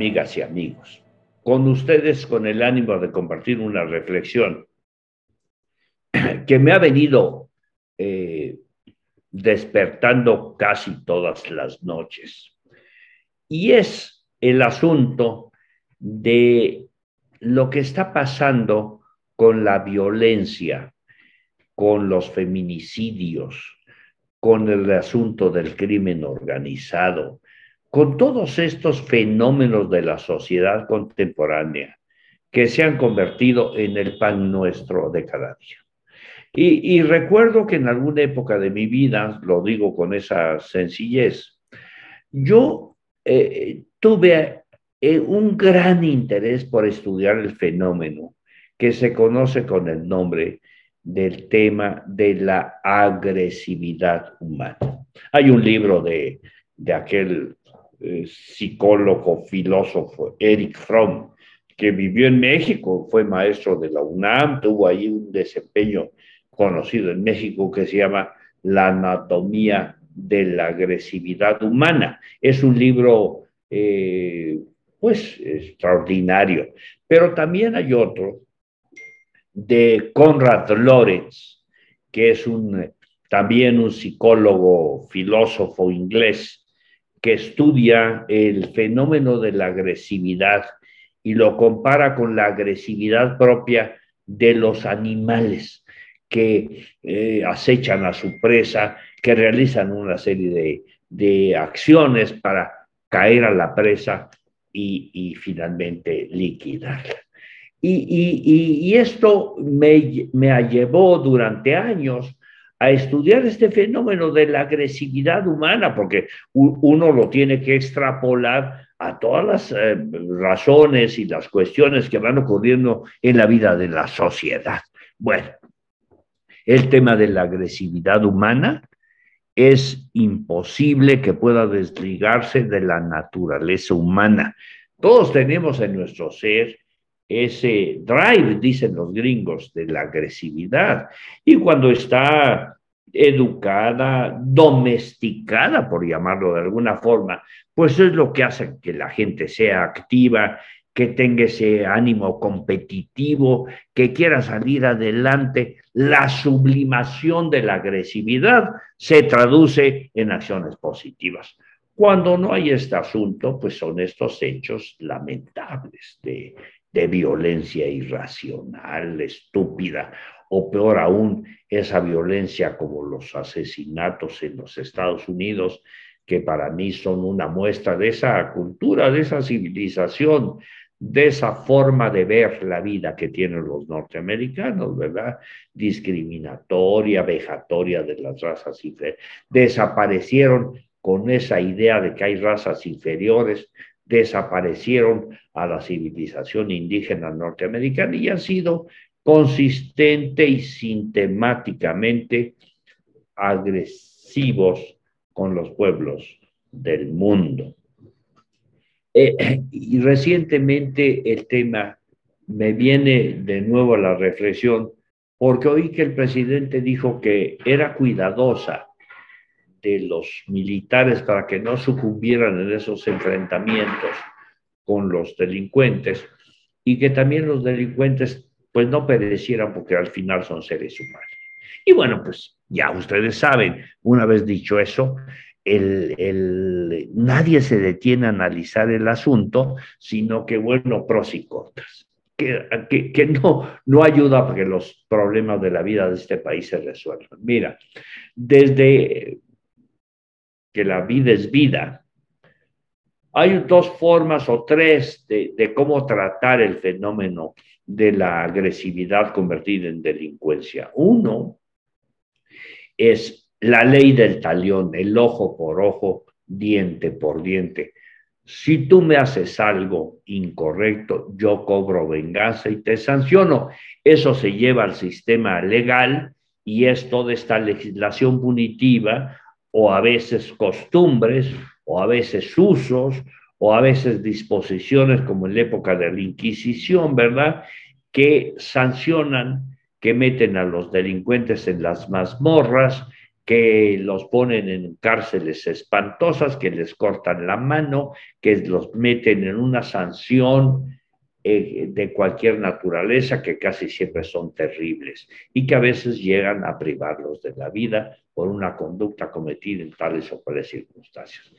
amigas y amigos. Con ustedes, con el ánimo de compartir una reflexión que me ha venido eh, despertando casi todas las noches. Y es el asunto de lo que está pasando con la violencia, con los feminicidios, con el asunto del crimen organizado, con todos estos fenómenos de la sociedad contemporánea que se han convertido en el pan nuestro de cada día. Y, recuerdo que en alguna época de mi vida, lo digo con esa sencillez, yo eh, tuve eh, un gran interés por estudiar el fenómeno que se conoce con el nombre del tema de la agresividad humana. Hay un libro de, aquel eh, psicólogo, filósofo, Eric Fromm, que vivió en México, fue maestro de la UNAM, tuvo ahí un desempeño conocido en México que se llama La anatomía de la agresividad humana. Es un libro, eh, pues, extraordinario. Pero también hay otro de Conrad Lorenz, que es un, también un psicólogo, filósofo inglés, que estudia el fenómeno de la agresividad y lo compara con la agresividad propia de los animales que eh, acechan a su presa, que realizan una serie de, acciones para caer a la presa y, y finalmente liquidarla. Y, esto me, me llevó durante años a estudiar este fenómeno de la agresividad humana, porque uno lo tiene que extrapolar a todas las eh, razones y las cuestiones que van ocurriendo en la vida de la sociedad. Bueno, el tema de la agresividad humana es imposible que pueda desligarse de la naturaleza humana. Todos tenemos en nuestro ser ese drive, dicen los gringos, de la agresividad. Y cuando está educada, domesticada, por llamarlo de alguna forma, pues es lo que hace que la gente sea activa, que tenga ese ánimo competitivo, que quiera salir adelante. La sublimación de la agresividad se traduce en acciones positivas. Cuando no hay este asunto, pues son estos hechos lamentables de de violencia irracional, estúpida, o peor aún, esa violencia como los asesinatos en los Estados Unidos, que para mí son una muestra de esa cultura, de esa civilización, de esa forma de ver la vida que tienen los norteamericanos, ¿verdad? Discriminatoria, vejatoria de las razas inferiores. Desaparecieron con esa idea de que hay razas inferiores, desaparecieron a la civilización indígena norteamericana y han sido consistente y sistemáticamente agresivos con los pueblos del mundo. Eh, y recientemente el tema me viene de nuevo a la reflexión porque oí que el presidente dijo que era cuidadosa de los militares para que no sucumbieran en esos enfrentamientos con los delincuentes y que también los delincuentes pues no perecieran porque al final son seres humanos. Y bueno, pues ya ustedes saben, una vez dicho eso, el, nadie se detiene a analizar el asunto, sino que bueno, pros y contras. Que, que, que, no, no ayuda para que los problemas de la vida de este país se resuelvan. Mira, desde que la vida es vida, hay dos formas o tres de, cómo tratar el fenómeno de la agresividad convertida en delincuencia. Uno es la ley del talión, el ojo por ojo, diente por diente. Si tú me haces algo incorrecto, yo cobro venganza y te sanciono. Eso se lleva al sistema legal y es toda esta legislación punitiva o a veces costumbres, o a veces usos, o a veces disposiciones como en la época de la Inquisición, ¿verdad? Que sancionan, que meten a los delincuentes en las mazmorras, que los ponen en cárceles espantosas, que les cortan la mano, que los meten en una sanción de cualquier naturaleza, que casi siempre son terribles y que a veces llegan a privarlos de la vida por una conducta cometida en tales o cuales circunstancias.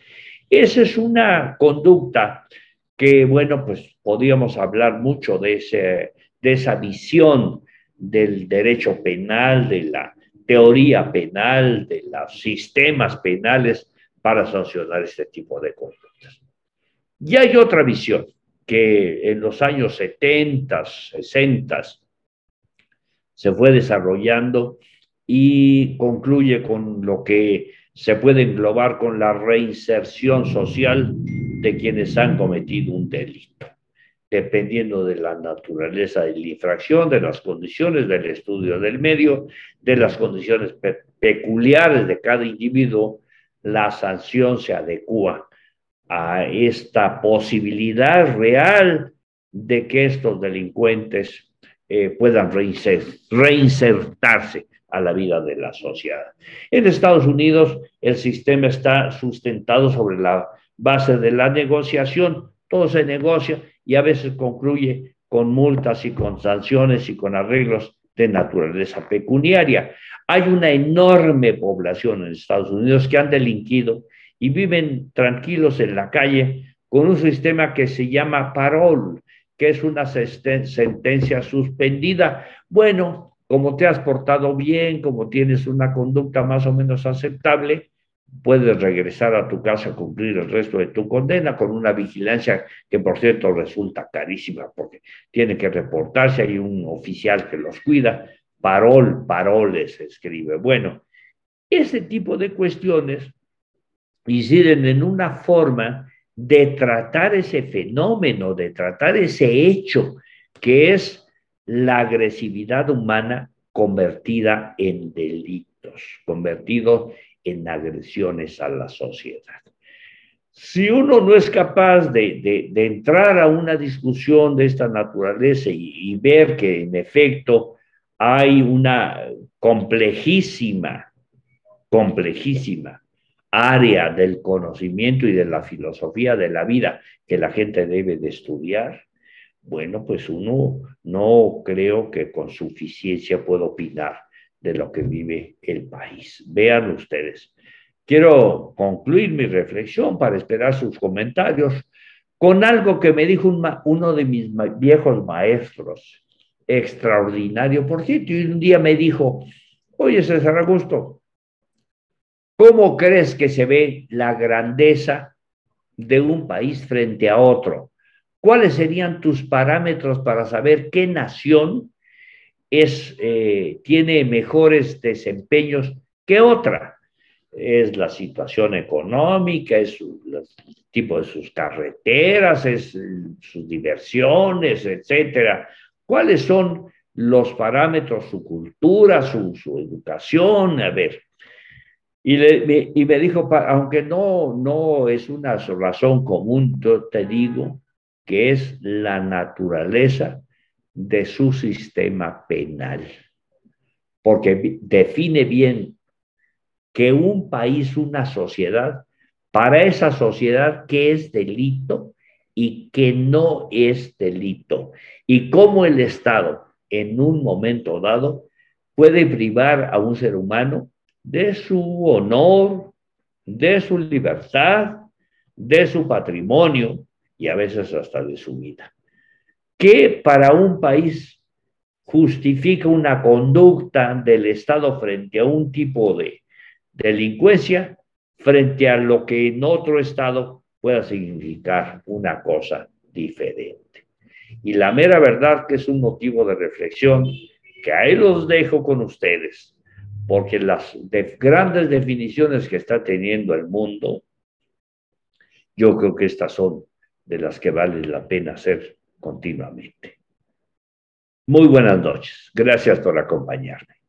Esa es una conducta que, bueno, pues podríamos hablar mucho de, ese, de esa visión del derecho penal, de la teoría penal, de los sistemas penales para sancionar este tipo de conductas. Y hay otra visión que en los años 70, 60 se fue desarrollando y concluye con lo que se puede englobar con la reinserción social de quienes han cometido un delito, dependiendo de la naturaleza de la infracción, de las condiciones del estudio del medio, de las condiciones peculiares de cada individuo, la sanción se adecua a esta posibilidad real de que estos delincuentes eh, puedan reinsertarse a la vida de la sociedad. En Estados Unidos el sistema está sustentado sobre la base de la negociación, todo se negocia y a veces concluye con multas y con sanciones y con arreglos de naturaleza pecuniaria. Hay una enorme población en Estados Unidos que han delinquido y viven tranquilos en la calle con un sistema que se llama parol, que es una sentencia suspendida. Bueno, como te has portado bien, como tienes una conducta más o menos aceptable, puedes regresar a tu casa a cumplir el resto de tu condena con una vigilancia que, por cierto, resulta carísima porque tiene que reportarse, hay un oficial que los cuida, parol, paroles escribe. Bueno, ese tipo de cuestiones inciden en una forma de tratar ese fenómeno, de tratar ese hecho que es la agresividad humana convertida en delitos, convertido en agresiones a la sociedad. Si uno no es capaz de, entrar a una discusión de esta naturaleza y ver que en efecto hay una complejísima, complejísima área del conocimiento y de la filosofía de la vida que la gente debe de estudiar, bueno, pues uno no creo que con suficiencia pueda opinar de lo que vive el país. Vean ustedes. Quiero concluir mi reflexión para esperar sus comentarios con algo que me dijo uno de mis viejos maestros, extraordinario, por cierto, y un día me dijo, oye César Augusto, ¿Cómo crees que se ve la grandeza de un país frente a otro? ¿Cuáles serían tus parámetros para saber qué nación es, eh, tiene mejores desempeños que otra? Es la situación económica, es el tipo de sus carreteras, es sus diversiones, etcétera. ¿Cuáles son los parámetros, su cultura, su, su educación? A ver, y, me, y me dijo, aunque no, no es una razón común, yo te digo que es la naturaleza de su sistema penal, porque define bien que un país, una sociedad, para esa sociedad que es delito y que no es delito, y cómo el Estado en un momento dado puede privar a un ser humano de su honor, de su libertad, de su patrimonio y a veces hasta de su vida. ¿Qué para un país justifica una conducta del Estado frente a un tipo de delincuencia frente a lo que en otro Estado pueda significar una cosa diferente? Y la mera verdad que es un motivo de reflexión que ahí los dejo con ustedes porque las grandes definiciones que está teniendo el mundo, yo creo que estas son de las que vale la pena hacer continuamente. Muy buenas noches. Gracias por acompañarme.